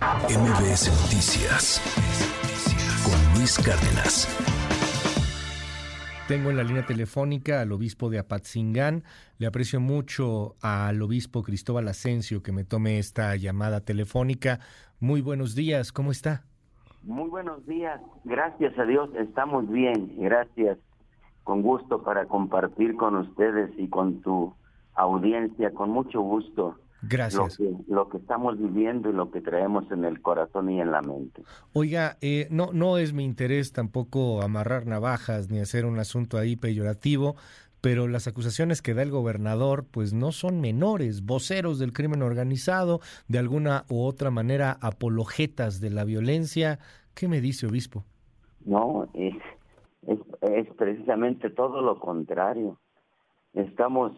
MBS Noticias con Luis Cárdenas. Tengo en la línea telefónica al obispo de Apatzingán. Le aprecio mucho al obispo Cristóbal Asensio que me tome esta llamada telefónica. Muy buenos días, ¿cómo está? Muy buenos días, gracias a Dios, estamos bien, gracias. Con gusto para compartir con ustedes y con tu audiencia, con mucho gusto. Gracias. Lo que, lo que estamos viviendo y lo que traemos en el corazón y en la mente. Oiga, eh, no, no es mi interés tampoco amarrar navajas ni hacer un asunto ahí peyorativo, pero las acusaciones que da el gobernador pues no son menores, voceros del crimen organizado, de alguna u otra manera apologetas de la violencia. ¿Qué me dice, obispo? No, es, es, es precisamente todo lo contrario. Estamos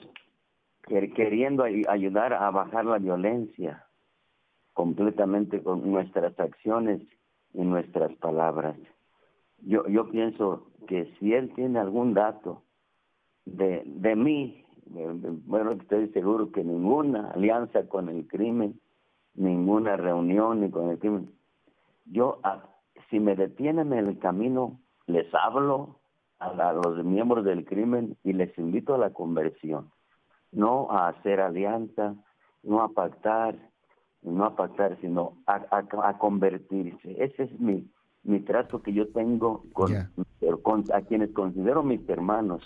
queriendo ayudar a bajar la violencia completamente con nuestras acciones y nuestras palabras. Yo, yo pienso que si él tiene algún dato de, de mí, bueno, estoy seguro que ninguna alianza con el crimen, ninguna reunión ni con el crimen. Yo, si me detienen en el camino, les hablo a los miembros del crimen y les invito a la conversión no a hacer alianza, no a pactar, no a pactar, sino a, convertirse. Ese es mi, mi trato que yo tengo con, a quienes considero mis hermanos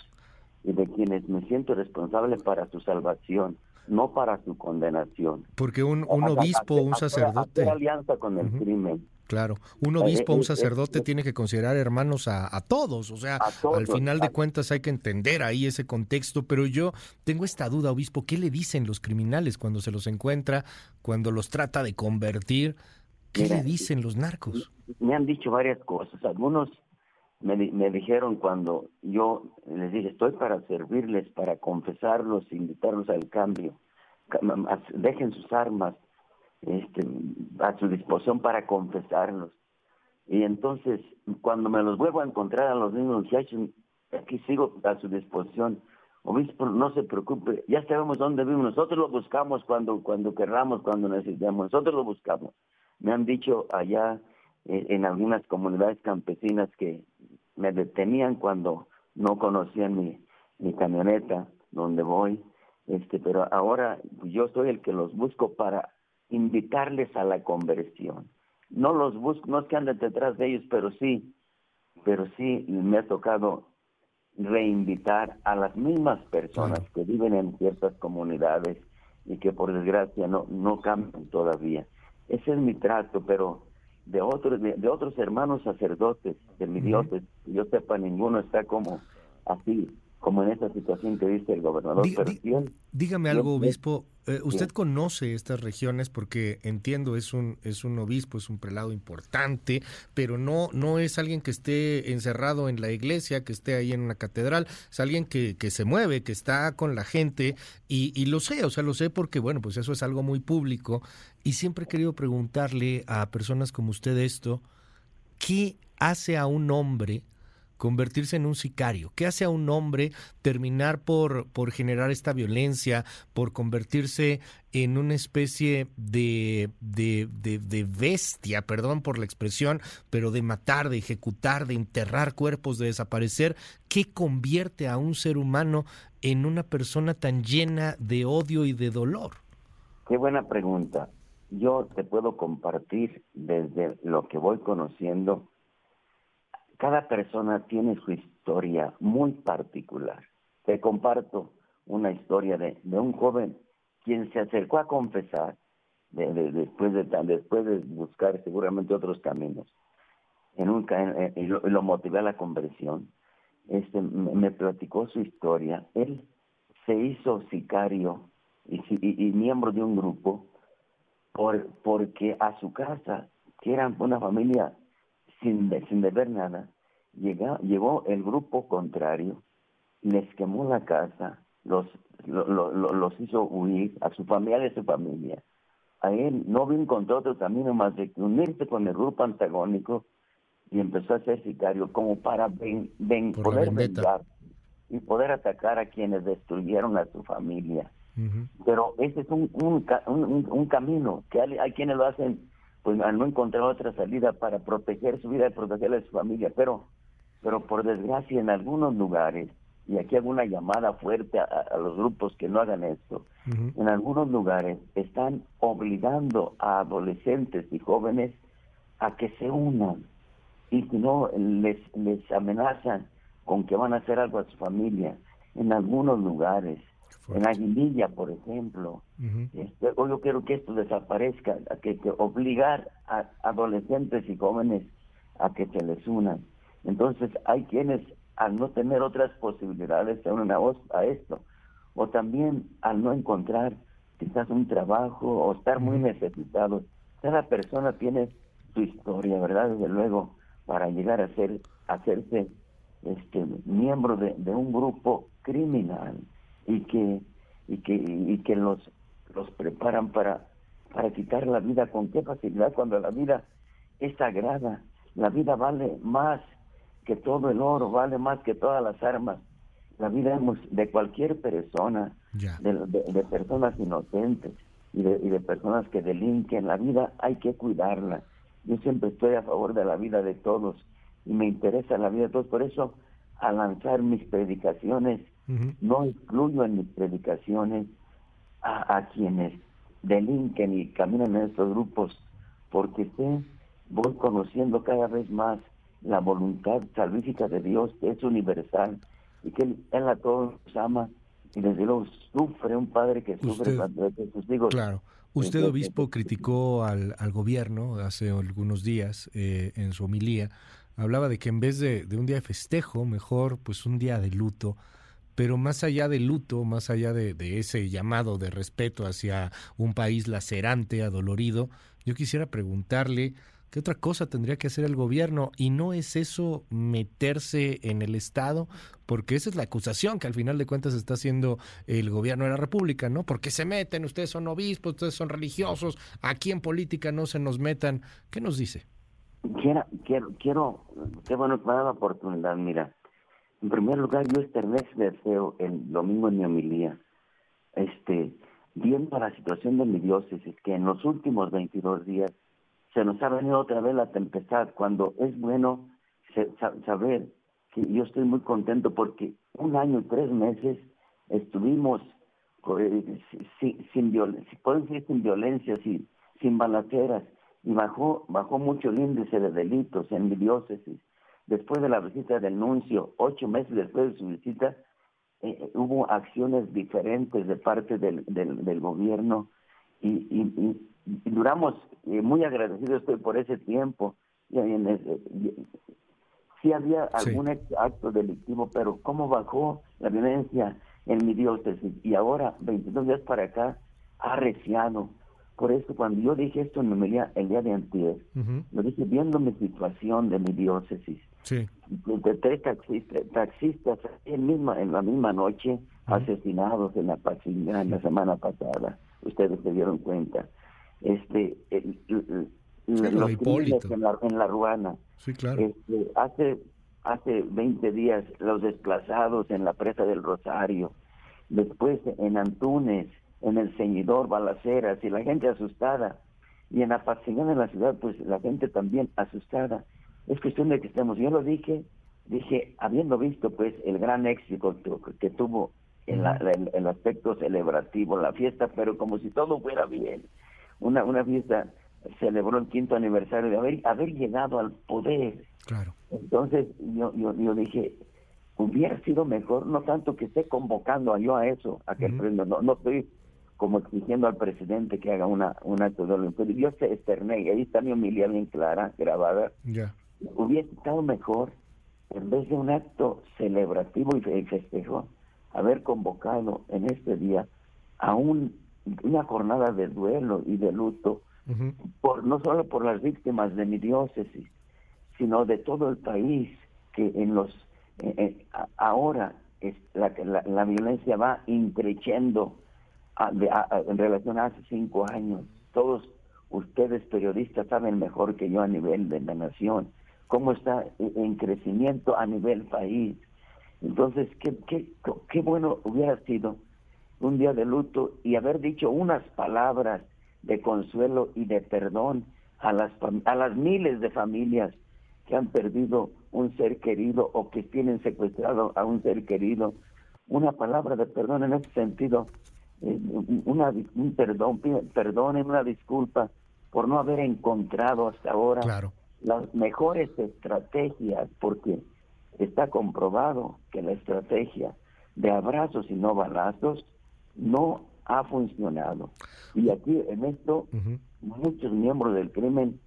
y de quienes me siento responsable para su salvación, no para su condenación. Porque un, un obispo, un sacerdote... Hacer alianza con el crimen Claro, un obispo, un sacerdote tiene que considerar hermanos a, todos, o sea, al final de cuentas hay que entender ahí ese contexto, pero yo tengo esta duda, obispo, ¿qué le dicen los criminales cuando se los encuentra, cuando los trata de convertir? ¿Qué le dicen los narcos? Me han dicho varias cosas, algunos me, me dijeron cuando yo les dije, estoy para servirles, para confesarlos, invitarlos al cambio, dejen sus armas, este, a su disposición para confesarlos. Y entonces, cuando me los vuelvo a encontrar a los mismos muchachos, aquí sigo a su disposición. Obispo, no se preocupe, ya sabemos dónde vivimos. Nosotros lo buscamos cuando, cuando querramos, cuando necesitamos. Nosotros lo buscamos. Me han dicho allá eh, en algunas comunidades campesinas que me detenían cuando no conocían mi, mi camioneta, donde voy. Este, pero ahora yo soy el que los busco para invitarles a la conversión. No los busco, no es que anden detrás de ellos, pero sí, pero sí me ha tocado reinvitar a las mismas personas que viven en ciertas comunidades y que por desgracia no, no cambian todavía. Ese es mi trato, pero de otros, de, otros hermanos sacerdotes, de mi Dios, yo sepa, ninguno está como así como en esta situación que dice el gobernador. dígame algo, obispo. Eh, usted conoce estas regiones porque entiendo es un es un obispo, es un prelado importante, pero no no es alguien que esté encerrado en la iglesia, que esté ahí en una catedral, es alguien que, que se mueve, que está con la gente y, y lo sé, o sea, lo sé porque bueno, pues eso es algo muy público y siempre he querido preguntarle a personas como usted esto, ¿qué hace a un hombre convertirse en un sicario? ¿Qué hace a un hombre terminar por, por generar esta violencia, por convertirse en una especie de, de, de, bestia, perdón por la expresión, pero de matar, de ejecutar, de enterrar cuerpos, de desaparecer? ¿Qué convierte a un ser humano en una persona tan llena de odio y de dolor? Qué buena pregunta. Yo te puedo compartir desde lo que voy conociendo cada persona tiene su historia muy particular. Te comparto una historia de, un joven quien se acercó a confesar después, de, después de buscar seguramente otros caminos. En un, y lo, motivé a la conversión. Este, me, platicó su historia. Él se hizo sicario y, miembro de un grupo por, porque a su casa, que era una familia sin, sin deber nada, llegó, llegó el grupo contrario, les quemó la casa, los, los hizo huir a su familia y a su familia. A él no encontró otro camino más de unirse con el grupo antagónico y empezó a ser sicario como para ven, poder vengar y poder atacar a quienes destruyeron a su familia. Pero ese es un, un, un, camino que hay, hay, quienes lo hacen pues al no encontrar otra salida para proteger su vida y proteger a su familia, pero, pero por desgracia en algunos lugares, y aquí hago una llamada fuerte a, los grupos que no hagan esto, en algunos lugares están obligando a adolescentes y jóvenes a que se unan. Y no les, les amenazan con que van a hacer algo a su familia. En algunos lugares en Aguililla, por ejemplo. Este, yo quiero que esto desaparezca, a que, obligar a adolescentes y jóvenes a que se les unan. Entonces hay quienes al no tener otras posibilidades se unen a, a esto, o también al no encontrar quizás un trabajo o estar muy necesitados. Cada persona tiene su historia, ¿verdad? Desde luego, para llegar a ser, hacerse este miembro de un grupo criminal y que y que y que los los preparan para para quitar la vida con qué facilidad cuando la vida es sagrada. La vida vale más que todo el oro vale más que todas las armas. La vida de cualquier persona de, personas inocentes y de, y de personas que delinquen. La vida hay que cuidarla. Yo siempre estoy a favor de la vida de todos y me interesa la vida de todos. Por eso al lanzar mis predicaciones no incluyo en mis predicaciones a, quienes delinquen y caminan en estos grupos, porque sé, voy conociendo cada vez más la voluntad salvífica de Dios, que es universal, y que Él, a todos nos ama, y desde luego sufre un padre que sufre cuando sus hijos. Claro. Usted, obispo, criticó al, al gobierno hace algunos días eh, en su homilía. Hablaba de que en vez de, de un día de festejo, mejor pues un día de luto pero más allá del luto, más allá de, ese llamado de respeto hacia un país lacerante, adolorido, yo quisiera preguntarle qué otra cosa tendría que hacer el gobierno y no es eso meterse en el Estado, porque esa es la acusación que al final de cuentas está haciendo el gobierno de la República, ¿no? Porque se meten, ustedes son obispos, ustedes son religiosos, aquí en política no se nos metan. ¿Qué nos dice? Quiero, quiero, quiero qué bueno da la oportunidad, mira. En primer lugar, yo ese deseo el domingo en mi homilía, este, viendo la situación de mi diócesis, que en los últimos 22 días se nos ha venido otra vez la tempestad, cuando es bueno saber que yo estoy muy contento porque un año y tres meses estuvimos eh, sin, sin, violencia, sin violencia, sin, sin balaceras, y bajó, bajó mucho el índice de delitos en mi diócesis después de la visita del nuncio, ocho meses después de su visita, eh, eh, hubo acciones diferentes de parte del, del, gobierno y, duramos eh, muy agradecidos estoy por ese tiempo. Sí había algún acto delictivo, pero cómo bajó la violencia en mi diócesis y ahora, 22 días para acá, ha reciado. Por eso cuando yo dije esto en mi el día de antes, lo dije viendo mi situación de mi diócesis, Sí. De tres taxistas, taxistas en, misma, en la misma noche asesinados en la en la semana pasada. Ustedes se dieron cuenta. Este, los en la, en la Ruana. Sí, claro. Este, hace hace 20 días los desplazados en la presa del Rosario. Después en Antunes, en el Ceñidor, Balaceras, y la gente asustada. Y en Apatzingán, en la ciudad, pues la gente también asustada es cuestión de que estemos. Yo lo dije, dije, habiendo visto pues el gran éxito que, tuvo en el aspecto celebrativo, la fiesta, pero como si todo fuera bien. Una, una fiesta celebró el quinto aniversario de haber, haber llegado al poder. Claro. Entonces yo, yo, yo dije, hubiera sido mejor, no tanto que esté convocando a yo a eso, a que el no, no estoy como exigiendo al presidente que haga una, un acto de Yo se externé, y ahí está mi humildad bien clara, grabada. Ya hubiera estado mejor, en vez de un acto celebrativo y festejo, haber convocado en este día a un, una jornada de duelo y de luto, por no solo por las víctimas de mi diócesis, sino de todo el país, que en los eh, eh, ahora es la, la, violencia va increciendo en relación a hace cinco años. Todos ustedes periodistas saben mejor que yo a nivel de la nación cómo está en crecimiento a nivel país. Entonces, qué, qué, qué bueno hubiera sido un día de luto y haber dicho unas palabras de consuelo y de perdón a las, a las miles de familias que han perdido un ser querido o que tienen secuestrado a un ser querido. Una palabra de perdón en ese sentido, eh, una, un perdón, perdonen, una disculpa por no haber encontrado hasta ahora las mejores estrategias, porque está comprobado que la estrategia de abrazos y no balazos no ha funcionado. Y aquí en esto muchos miembros del crimen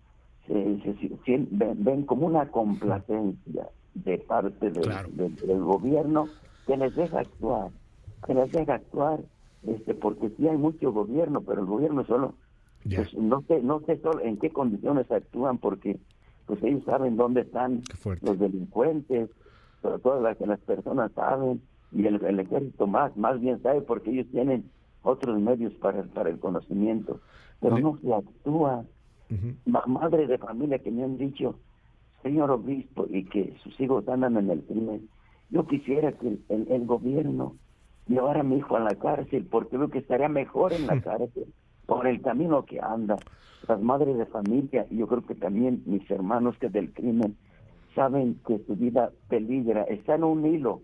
se, ven, como una complacencia de parte del gobierno que les deja actuar, que les deja actuar, este, porque sí hay mucho gobierno, pero el gobierno solo, pues, no sé, no sé solo en qué condiciones actúan, porque pues ellos saben dónde están los delincuentes, todas las, las personas saben, y el, el, ejército más, más bien sabe, porque ellos tienen otros medios para, para el conocimiento, pero no se actúa. Madre de familia que me han dicho, señor obispo, y que sus hijos andan en el crimen. Yo quisiera que el, gobierno llevara a mi hijo a la cárcel, porque veo que estaría mejor en la cárcel por el camino que anda. Las madres de familia, y yo creo que también mis hermanos que del crimen, saben que su vida peligra, está en un hilo.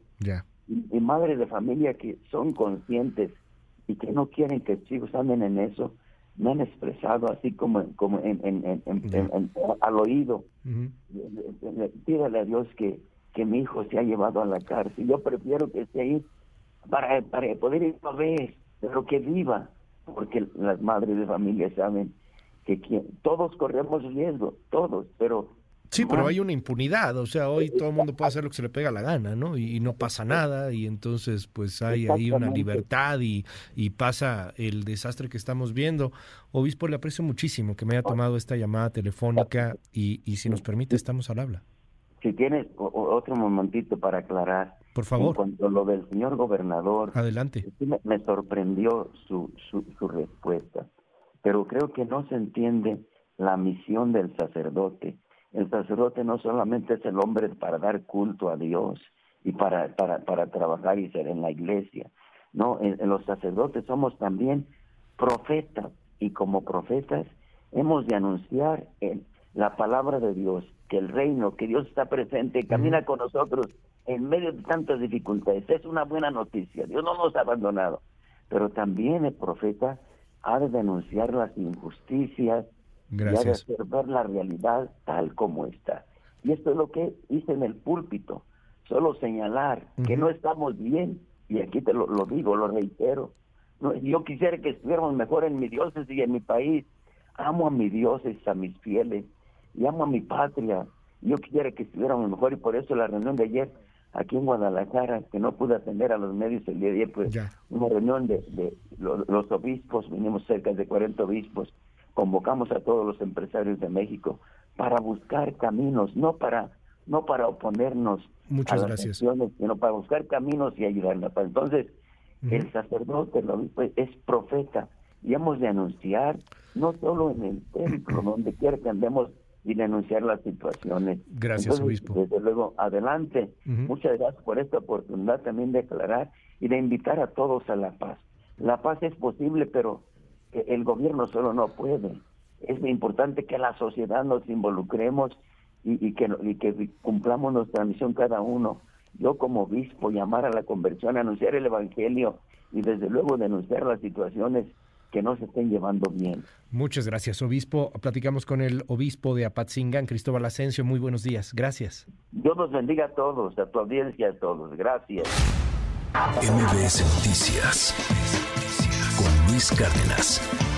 Y, y madres de familia que son conscientes y que no quieren que sus hijos anden en eso, me han expresado así como, como en, al oído. Pídale a Dios que, que mi hijo se ha llevado a la cárcel. Yo prefiero que esté ahí para, para poder ir a ver, pero que viva, porque las madres de familia saben que todos corremos riesgo, todos, pero Sí, pero hay una impunidad, o sea, hoy todo el mundo puede hacer lo que se le pega la gana, ¿no? Y, no pasa nada, y entonces pues hay ahí una libertad y, y, pasa el desastre que estamos viendo. Obispo, le aprecio muchísimo que me haya tomado esta llamada telefónica y, y si nos permite, estamos al habla. Si tienes otro momentito para aclarar. Por favor. En cuanto a lo del señor gobernador. Adelante. Me, me sorprendió su, su, su respuesta, pero creo que no se entiende la misión del sacerdote el sacerdote no solamente es el hombre para dar culto a Dios y para, para, para trabajar y ser en la iglesia. No, en, los sacerdotes somos también profetas y como profetas hemos de anunciar la palabra de Dios, que el reino, que Dios está presente, camina con nosotros en medio de tantas dificultades. Es una buena noticia. Dios no nos ha abandonado. Pero también el profeta ha de denunciar las injusticias, Gracias. y ha de hacer ver la realidad tal como está. Y esto es lo que hice en el púlpito, solo señalar que no estamos bien, y aquí te lo, digo, lo reitero. No, yo quisiera que estuviéramos mejor en mi diócesis y en mi país. Amo a mi diócesis, a mis fieles, y amo a mi patria. Yo quisiera que estuviéramos mejor, y por eso la reunión de ayer aquí en Guadalajara, que no pude atender a los medios el día de ayer, pues una reunión de, de los, los, obispos, vinimos cerca de 40 obispos, convocamos a todos los empresarios de México para buscar caminos, no para no para oponernos Muchas a las gracias. sino para buscar caminos y ayudarnos. Entonces, el sacerdote es profeta y hemos de anunciar, no solo en el templo, donde quiera que andemos, y denunciar las situaciones. Gracias, obispo. Desde luego, adelante. Muchas gracias por esta oportunidad también de aclarar y de invitar a todos a la paz. La paz es posible, pero el gobierno solo no puede. Es importante que la sociedad nos involucremos y, que, que cumplamos nuestra misión cada uno. Yo como obispo llamar a la conversión, anunciar el Evangelio y desde luego denunciar las situaciones que no se estén llevando bien. Muchas gracias, obispo. Platicamos con el obispo de Apatzingán, Cristóbal Asensio. Muy buenos días. Gracias. Dios los bendiga a todos, a tu audiencia, a todos. Gracias. MBS Noticias con Luis Cárdenas.